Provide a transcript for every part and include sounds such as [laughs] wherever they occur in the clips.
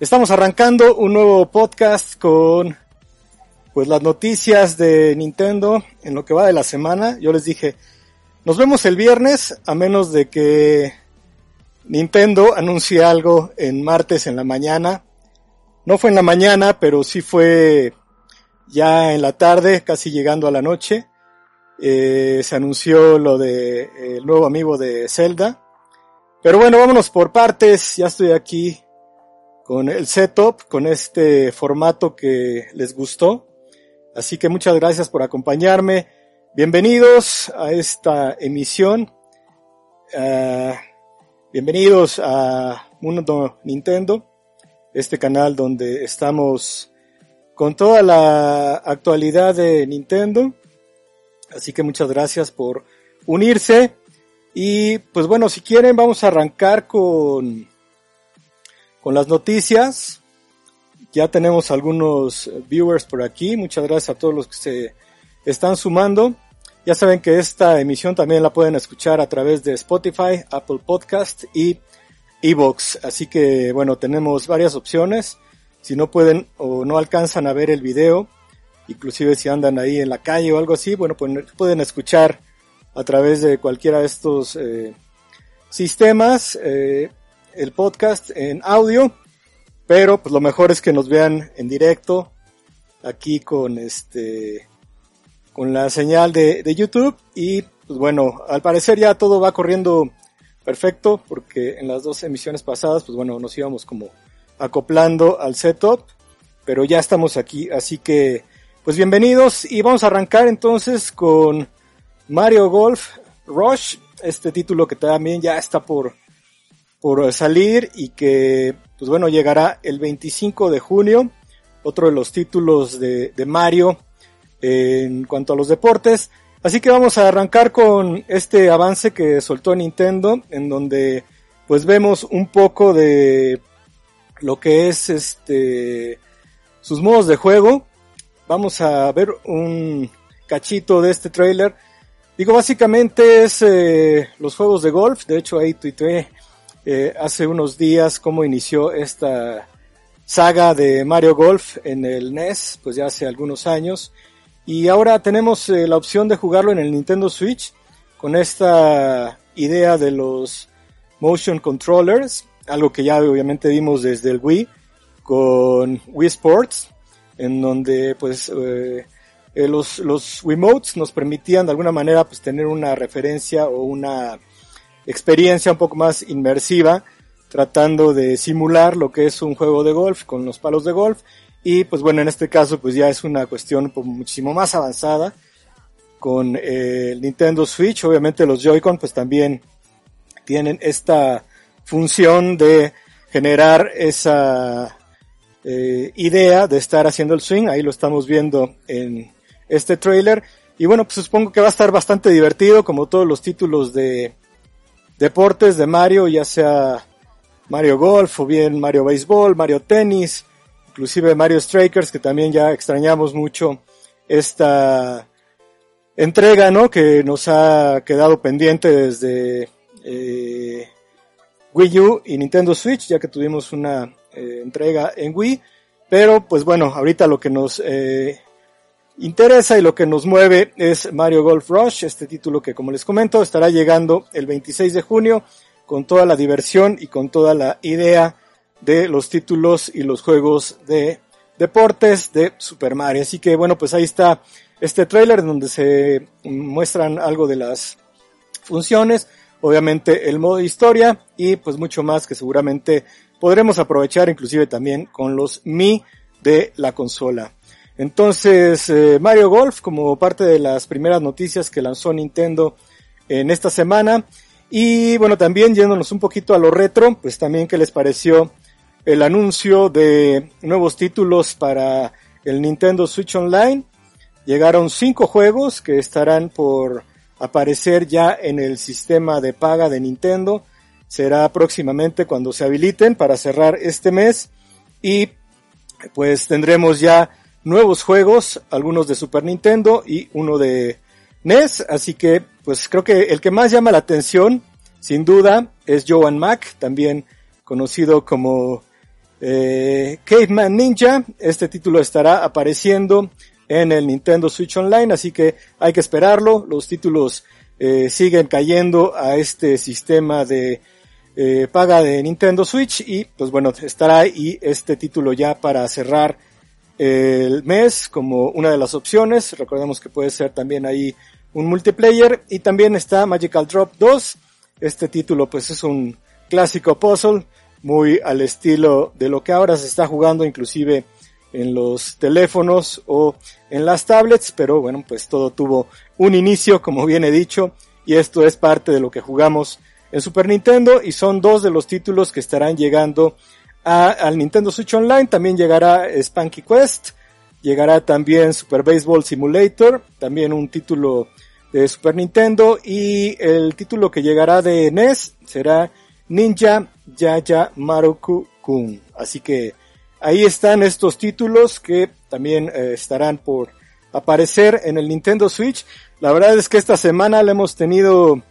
Estamos arrancando un nuevo podcast con pues las noticias de Nintendo en lo que va de la semana. Yo les dije, nos vemos el viernes a menos de que Nintendo anuncie algo en martes en la mañana. No fue en la mañana, pero sí fue ya en la tarde, casi llegando a la noche. Eh, se anunció lo de el nuevo amigo de Zelda. Pero bueno, vámonos por partes. Ya estoy aquí con el setup, con este formato que les gustó. Así que muchas gracias por acompañarme. Bienvenidos a esta emisión. Uh, bienvenidos a Mundo Nintendo, este canal donde estamos con toda la actualidad de Nintendo. Así que muchas gracias por unirse. Y pues bueno, si quieren vamos a arrancar con con las noticias. Ya tenemos algunos viewers por aquí. Muchas gracias a todos los que se están sumando. Ya saben que esta emisión también la pueden escuchar a través de Spotify, Apple Podcast y Evox. Así que bueno, tenemos varias opciones. Si no pueden o no alcanzan a ver el video, inclusive si andan ahí en la calle o algo así, bueno, pues pueden escuchar a través de cualquiera de estos eh, sistemas. Eh, el podcast en audio, pero pues lo mejor es que nos vean en directo aquí con este con la señal de, de YouTube y pues bueno, al parecer ya todo va corriendo perfecto porque en las dos emisiones pasadas pues bueno, nos íbamos como acoplando al setup, pero ya estamos aquí, así que pues bienvenidos y vamos a arrancar entonces con Mario Golf Rush, este título que también ya está por por salir y que, pues bueno, llegará el 25 de junio, otro de los títulos de, de Mario en cuanto a los deportes. Así que vamos a arrancar con este avance que soltó Nintendo, en donde pues vemos un poco de lo que es este sus modos de juego. Vamos a ver un cachito de este trailer. Digo, básicamente es eh, los juegos de golf. De hecho, ahí tuiteé eh, hace unos días cómo inició esta saga de Mario Golf en el NES, pues ya hace algunos años. Y ahora tenemos eh, la opción de jugarlo en el Nintendo Switch con esta idea de los motion controllers, algo que ya obviamente vimos desde el Wii con Wii Sports, en donde pues eh, eh los, los Wiimotes nos permitían de alguna manera pues tener una referencia o una experiencia un poco más inmersiva, tratando de simular lo que es un juego de golf con los palos de golf. Y pues bueno, en este caso pues ya es una cuestión pues, muchísimo más avanzada con eh, el Nintendo Switch. Obviamente los Joy-Con pues también tienen esta función de generar esa eh, idea de estar haciendo el swing. Ahí lo estamos viendo en este trailer. Y bueno, pues supongo que va a estar bastante divertido como todos los títulos de deportes de Mario, ya sea Mario Golf o bien Mario Baseball, Mario Tennis, inclusive Mario Strikers, que también ya extrañamos mucho esta entrega, ¿no? Que nos ha quedado pendiente desde eh, Wii U y Nintendo Switch, ya que tuvimos una eh, entrega en Wii. Pero pues bueno, ahorita lo que nos eh, interesa y lo que nos mueve es Mario Golf Rush, este título que como les comento estará llegando el 26 de junio con toda la diversión y con toda la idea de los títulos y los juegos de deportes de Super Mario. Así que bueno, pues ahí está este trailer donde se muestran algo de las funciones, obviamente el modo historia y pues mucho más que seguramente podremos aprovechar inclusive también con los Mi de la consola. Entonces, eh, Mario Golf como parte de las primeras noticias que lanzó Nintendo en esta semana. Y bueno, también yéndonos un poquito a lo retro, pues también qué les pareció el anuncio de nuevos títulos para el Nintendo Switch Online. Llegaron cinco juegos que estarán por aparecer ya en el sistema de paga de Nintendo. Será próximamente cuando se habiliten para cerrar este mes. Y pues tendremos ya nuevos juegos, algunos de Super Nintendo y uno de NES, así que pues creo que el que más llama la atención, sin duda, es Joan Mac, también conocido como eh, Caveman Ninja. Este título estará apareciendo en el Nintendo Switch Online, así que hay que esperarlo. Los títulos eh, siguen cayendo a este sistema de eh, paga de Nintendo Switch y pues bueno, estará ahí este título ya para cerrar el mes como una de las opciones. Recordemos que puede ser también ahí un multiplayer y también está Magical Drop 2. Este título pues es un clásico puzzle muy al estilo de lo que ahora se está jugando inclusive en los teléfonos o en las tablets, pero bueno, pues todo tuvo un inicio, como bien he dicho, y esto es parte de lo que jugamos en Super Nintendo y son dos de los títulos que estarán llegando al Nintendo Switch Online. También llegará Spanky Quest, llegará también Super Baseball Simulator, también un título de Super Nintendo y el título que llegará de NES será Ninja Yaya Maruku Kun. Así que ahí están estos títulos que también eh, estarán por aparecer en el Nintendo Switch. La verdad es que esta semana la hemos tenido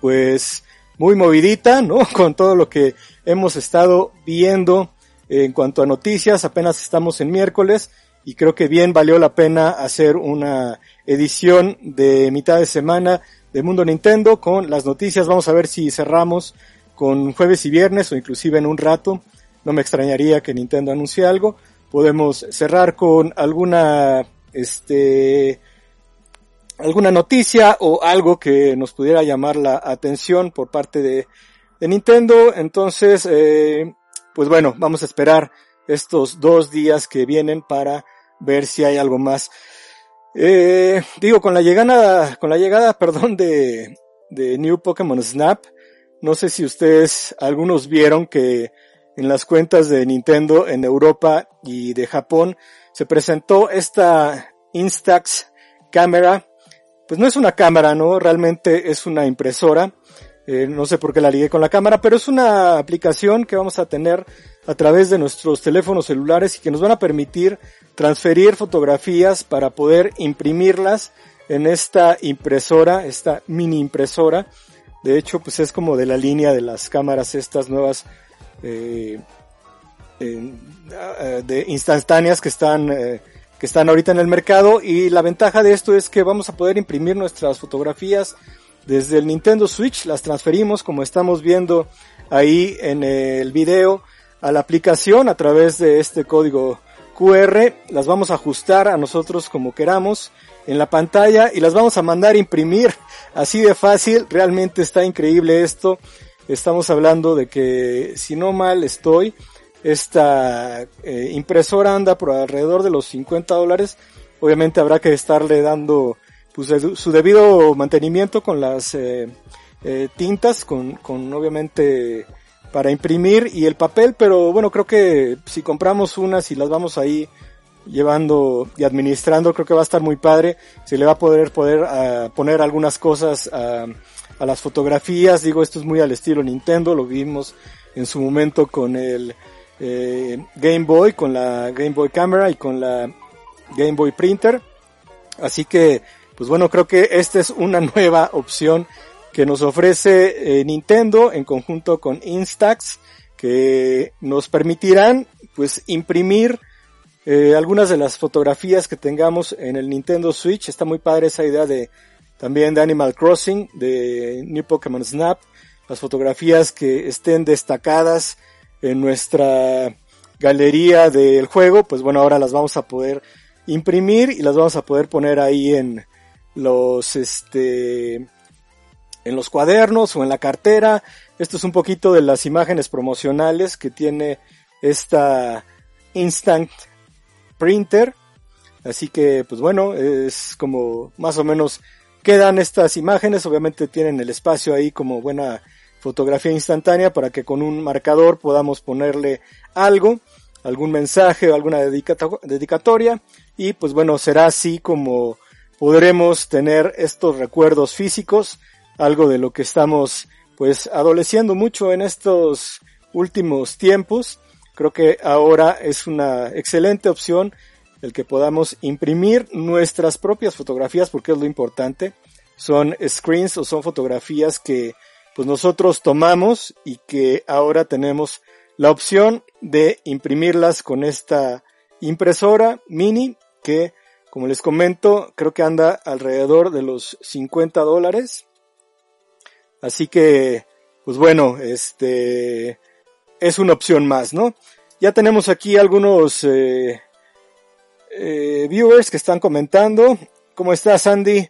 pues muy movidita, ¿no? [laughs] Con todo lo que hemos estado viendo en cuanto a noticias. Apenas estamos en miércoles y creo que bien valió la pena hacer una edición de mitad de semana de Mundo Nintendo con las noticias. Vamos a ver si cerramos con jueves y viernes o inclusive en un rato. No me extrañaría que Nintendo anuncie algo. Podemos cerrar con alguna, este, alguna noticia o algo que nos pudiera llamar la atención por parte de, Nintendo. Entonces, eh, pues bueno, vamos a esperar estos dos días que vienen para ver si hay algo más. Eh, digo, con la llegada, con la llegada, [laughs] perdón, de, de New Pokémon Snap, no sé si ustedes, algunos vieron que en las cuentas de Nintendo en Europa y de Japón se presentó esta Instax cámara. Pues no es una cámara, ¿no? Realmente es una impresora. Eh, no sé por qué la ligué con la cámara, pero es una aplicación que vamos a tener a través de nuestros teléfonos celulares y que nos van a permitir transferir fotografías para poder imprimirlas en esta impresora, esta mini impresora. De hecho, pues es como de la línea de las cámaras estas nuevas eh, de instantáneas que están eh, que están ahorita en el mercado y la ventaja de esto es que vamos a poder imprimir nuestras fotografías desde el Nintendo Switch, las transferimos como estamos viendo ahí en el video a la aplicación a través de este código QR, las vamos a ajustar a nosotros como queramos en la pantalla y las vamos a mandar a imprimir. Así de fácil, realmente está increíble esto, estamos hablando de que si no mal estoy, esta eh, impresora anda por alrededor de los 50 dólares, obviamente habrá que estarle dando pues, su debido mantenimiento con las eh, eh, tintas, con, con obviamente para imprimir y el papel, pero bueno, creo que si compramos unas y las vamos ahí llevando y administrando, creo que va a estar muy padre. Se le va a poder poder ah, poner algunas cosas a, a, las fotografías. Digo, esto es muy al estilo Nintendo, lo vimos en su momento con el eh, Game Boy, con la Game Boy Camera y con la Game Boy Printer. Así que, pues bueno, creo que esta es una [laughs] nueva opción que nos ofrece eh, Nintendo en conjunto con Instax que nos permitirán pues imprimir eh, algunas de las fotografías que tengamos en el Nintendo Switch. Está muy padre esa idea de también de Animal Crossing, de New Pokémon Snap, las fotografías que estén destacadas en nuestra galería del juego, pues bueno, ahora las vamos a poder imprimir y las vamos a poder poner ahí en los este en los cuadernos o en la cartera. Esto es un poquito de las imágenes promocionales que tiene esta Instant Printer. Así que, pues bueno, es como más o menos quedan estas imágenes. Obviamente tienen el espacio ahí como buena fotografía instantánea para que con un marcador podamos ponerle algo, algún mensaje o alguna dedicatoria. Y pues bueno, será así como podremos tener estos recuerdos físicos algo de lo que estamos pues adoleciendo mucho en estos últimos tiempos. Creo que ahora es una excelente opción el que podamos imprimir nuestras propias fotografías porque es lo importante. Son screens o son fotografías que pues nosotros tomamos y que ahora tenemos la opción de imprimirlas con esta impresora mini que, como les comento, creo que anda alrededor de los 50 dólares. Así que, pues bueno, este es una opción más, ¿no? Ya tenemos aquí algunos eh, eh, viewers que están comentando. ¿Cómo estás, Andy?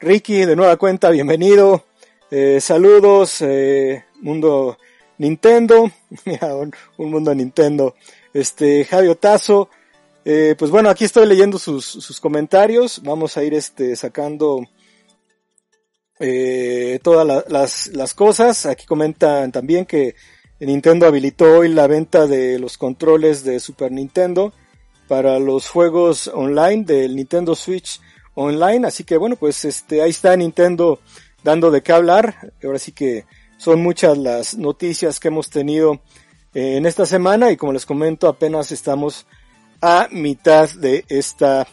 Ricky, de nueva cuenta, bienvenido. Eh, saludos, eh, mundo Nintendo, [laughs] un, un, mundo Nintendo. Este, Javi Otazo, eh, pues bueno, aquí estoy leyendo sus, sus comentarios. Vamos a ir este, sacando eh, todas la, las, las cosas. Aquí comentan también que Nintendo habilitó hoy la venta de los controles de Super Nintendo para los juegos online del Nintendo Switch Online. Así que bueno, pues este, ahí está Nintendo dando de qué hablar. Ahora sí que son muchas las noticias que hemos tenido eh, en esta semana y como les comento apenas estamos a mitad de esta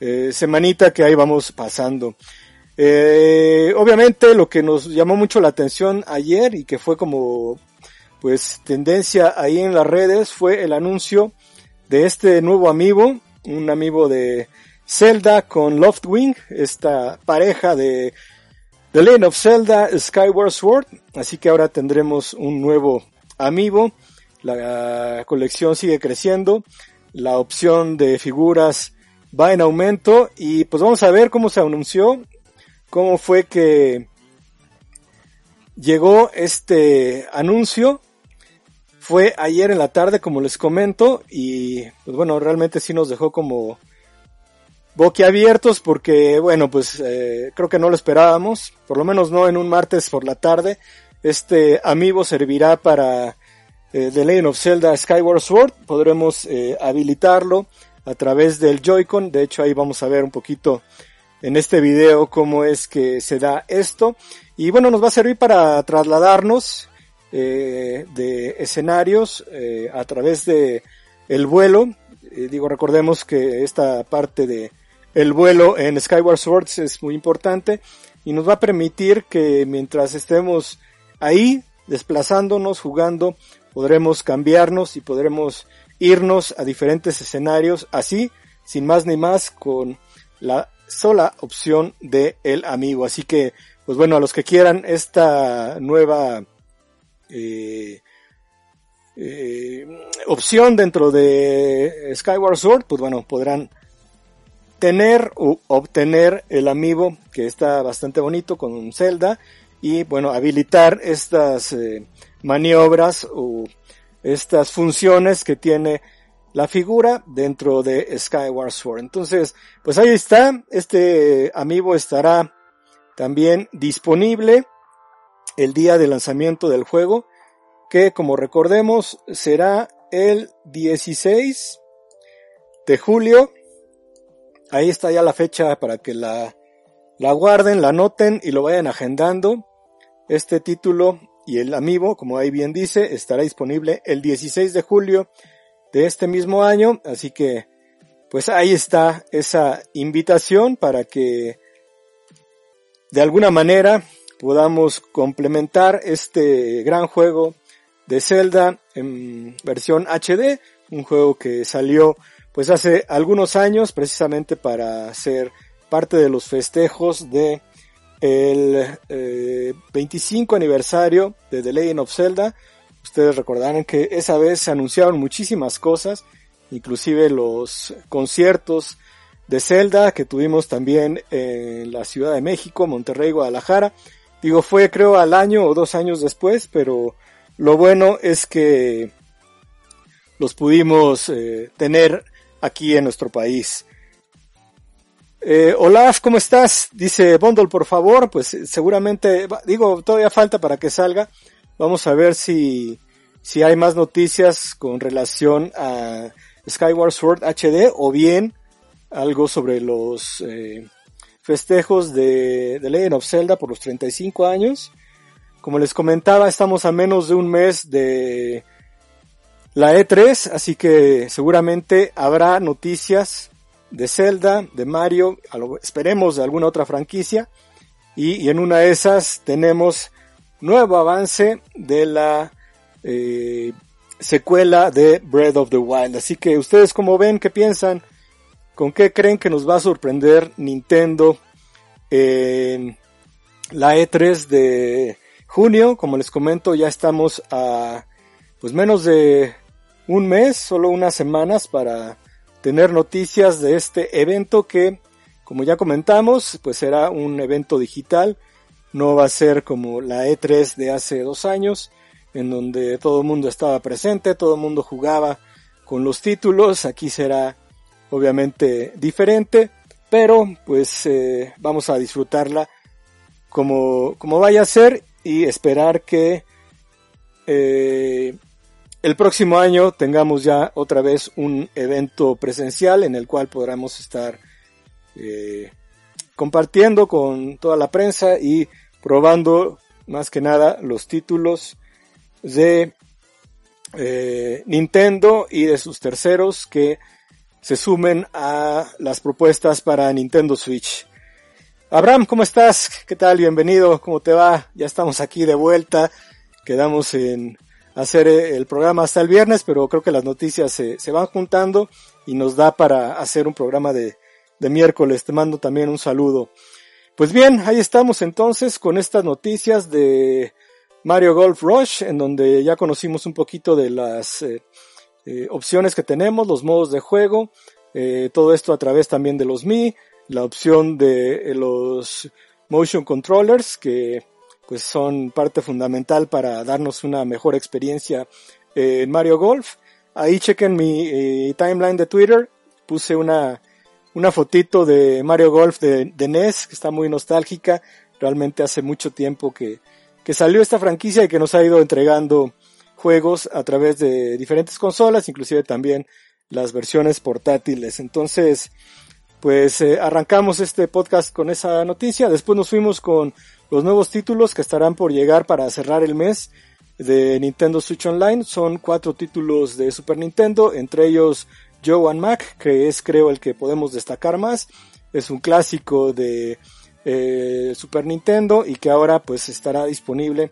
eh, semanita que ahí vamos pasando. Eh, obviamente lo que nos llamó mucho la atención ayer y que fue como pues tendencia ahí en las redes fue el anuncio de este nuevo amigo, un amigo de Zelda con Loftwing, esta pareja de The Legend of Zelda Skyward Sword, así que ahora tendremos un nuevo amigo, la colección sigue creciendo, la opción de figuras va en aumento. Y pues vamos a ver cómo se anunció, cómo fue que llegó este anuncio. Fue ayer en la tarde, como les comento, y pues bueno, realmente sí nos dejó como boquiabiertos porque, bueno, pues eh, creo que no lo esperábamos, por lo menos no en un martes por la tarde. Este amiibo servirá para eh, The Legend of Zelda Skyward Sword, podremos eh, habilitarlo a través del Joy-Con, de hecho ahí vamos a ver un poquito en este video cómo es que se da esto. Y bueno, nos va a servir para trasladarnos eh, de escenarios eh, a través de el vuelo. Eh, digo, recordemos que esta parte de el vuelo en Skyward Swords es muy importante y nos va a permitir que mientras estemos ahí desplazándonos, jugando, podremos cambiarnos y podremos irnos a diferentes escenarios así, sin más ni más, con la sola opción de el amigo. Así que, pues bueno, a los que quieran esta nueva eh, eh, opción dentro de Skyward Sword, pues bueno, podrán tener o obtener el amiibo que está bastante bonito con un Zelda y bueno, habilitar estas eh, maniobras o estas funciones que tiene la figura dentro de Skyward Sword. Entonces, pues ahí está, este amiibo estará también disponible el día de lanzamiento del juego, que como recordemos será el 16 de julio. Ahí está ya la fecha para que la, la guarden, la anoten y lo vayan agendando. Este título y el amiibo, como ahí bien dice, estará disponible el 16 de julio de este mismo año. Así que, pues ahí está esa invitación para que de alguna manera podamos complementar este gran juego de Zelda en versión HD, un juego que salió pues hace algunos años precisamente para ser parte de los festejos de el 25 eh, aniversario de The Legend of Zelda. Ustedes recordarán que esa vez se anunciaron muchísimas cosas, inclusive los conciertos de Zelda que tuvimos también en la Ciudad de México, Monterrey, Guadalajara, Digo, fue creo al año o dos años después, pero lo bueno es que los pudimos eh, tener aquí en nuestro país. Eh, Olaf, ¿cómo estás? Dice Bundle, por favor. Pues seguramente, digo, todavía falta para que salga. Vamos a ver si, si hay más noticias con relación a Skyward Sword HD o bien algo sobre los eh, festejos de The Legend of Zelda por los 35 años. Como les comentaba, estamos a menos de un mes de la E3, así que seguramente habrá noticias de Zelda, de Mario, esperemos de alguna otra franquicia, y, en una de esas tenemos nuevo avance de la eh, secuela de Breath of the Wild. Así que ustedes como ven, ¿qué piensan? ¿Con qué creen que nos va a sorprender Nintendo en la E3 de junio? Como les comento, ya estamos a pues menos de un mes, solo unas semanas para tener noticias de este evento que, como ya comentamos, pues será un evento digital. No va a ser como la E3 de hace dos años, en donde todo el mundo estaba presente, todo el mundo jugaba con los títulos. Aquí será obviamente diferente, pero pues eh, vamos a disfrutarla como, como vaya a ser y esperar que eh, el próximo año tengamos ya otra vez un evento presencial en el cual podremos estar eh, compartiendo con toda la prensa y probando más que nada los títulos de eh, Nintendo y de sus terceros que se sumen a las propuestas para Nintendo Switch. Abraham, ¿cómo estás? ¿Qué tal? Bienvenido, ¿cómo te va? Ya estamos aquí de vuelta. Quedamos en hacer eh, el programa hasta el viernes, pero creo que las noticias se, se van juntando y nos da para hacer un programa de, de miércoles. Te mando también un saludo. Pues bien, ahí estamos entonces con estas noticias de Mario Golf Rush, en donde ya conocimos un poquito de las eh, eh, opciones que tenemos, los modos de juego, todo esto a través también de los Mi, la opción de los motion controllers que pues son parte fundamental para darnos una mejor experiencia en Mario Golf. Ahí chequen mi timeline de Twitter, puse una una fotito de Mario Golf de, de NES que está muy nostálgica, realmente hace mucho tiempo que, que salió esta franquicia y que nos ha ido entregando juegos a través de diferentes consolas, inclusive también las versiones portátiles. Entonces, pues eh, arrancamos este podcast con esa noticia. Después nos fuimos con los nuevos títulos que estarán por llegar para cerrar el mes de Nintendo Switch Online. Son cuatro títulos de Super Nintendo, entre ellos Joe and Mac, que es creo el que podemos destacar más. Es un clásico de eh, Super Nintendo y que ahora pues estará disponible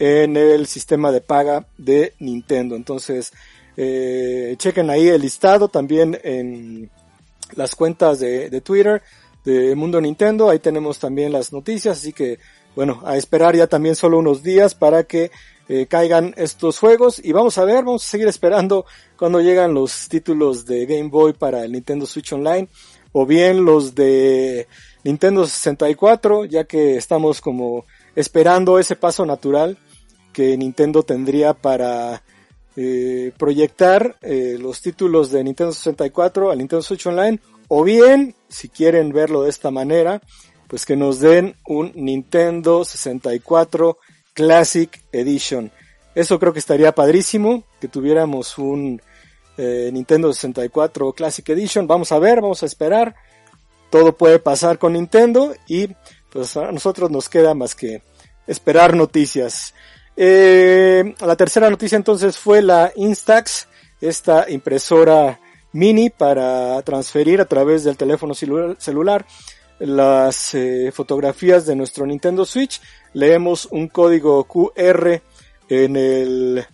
en el sistema de paga de Nintendo. Entonces, eh, chequen ahí el listado también en las cuentas de, de, Twitter de Mundo Nintendo. Ahí tenemos también las noticias, así que bueno, a esperar ya también solo unos días para que eh, caigan estos juegos. Y vamos a ver, vamos a seguir esperando cuando llegan los títulos de Game Boy para el Nintendo Switch Online o bien los de Nintendo 64, ya que estamos como esperando ese paso natural que Nintendo tendría para eh, proyectar eh, los títulos de Nintendo 64 al Nintendo Switch Online, o bien, si quieren verlo de esta manera, pues que nos den un Nintendo 64 Classic Edition. Eso creo que estaría padrísimo, que tuviéramos un eh, Nintendo 64 Classic Edition. Vamos a ver, vamos a esperar todo puede pasar con Nintendo y pues a nosotros nos queda más que esperar noticias. Eh, la tercera noticia entonces fue la Instax, esta impresora mini para transferir a través del teléfono celular las eh, fotografías de nuestro Nintendo Switch. Leemos un código QR en el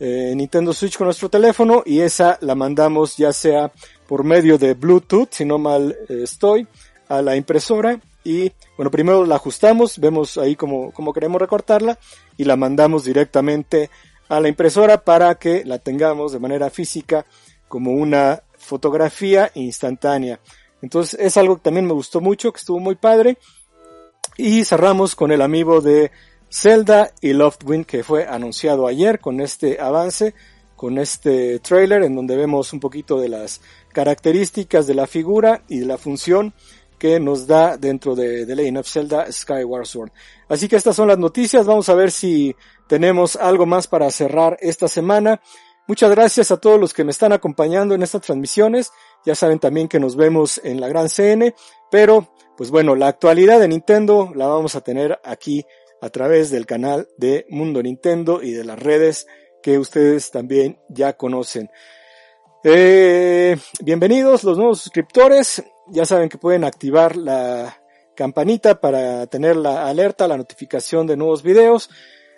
eh, Nintendo Switch con nuestro teléfono y esa la mandamos ya sea por medio de Bluetooth, si no mal eh, estoy, a la impresora y bueno, primero la ajustamos, vemos ahí como, como queremos recortarla y la mandamos directamente a la impresora para que la tengamos de manera física como una fotografía instantánea. Entonces es algo que también me gustó mucho, que estuvo muy padre. Y cerramos con el amigo de Zelda y Loftwind que fue anunciado ayer con este avance, con este trailer en donde vemos un poquito de las características de la figura y de la función que nos da dentro de The Legend of Zelda Skyward Sword. Así que estas son las noticias, vamos a ver si tenemos algo más para cerrar esta semana. Muchas gracias a todos los que me están acompañando en estas transmisiones. Ya saben también que nos vemos en la Gran CN, pero pues bueno, la actualidad de Nintendo la vamos a tener aquí a través del canal de Mundo Nintendo y de las redes que ustedes también ya conocen. Eh, bienvenidos los nuevos suscriptores. Ya saben que pueden activar la campanita para tener la alerta, la notificación de nuevos videos.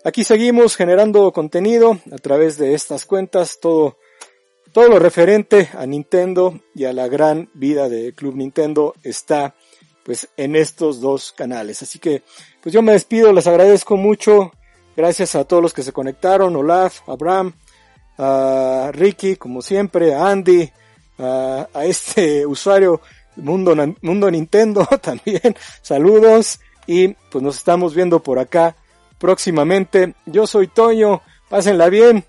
aquí seguimos generando contenido a través de estas cuentas, todo, todo lo referente a Nintendo y a la gran vida de Club Nintendo está pues en estos dos canales. Así que pues yo me despido, les agradezco mucho. Gracias a todos los que se conectaron, Olaf, Abraham, a Ricky, como siempre, a Andy, a, este [laughs] usuario Mundo, Mundo Nintendo [laughs] también. Saludos y pues nos estamos viendo por acá próximamente. Yo soy Toño, pásenla bien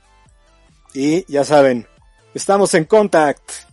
y ya saben, estamos en contact.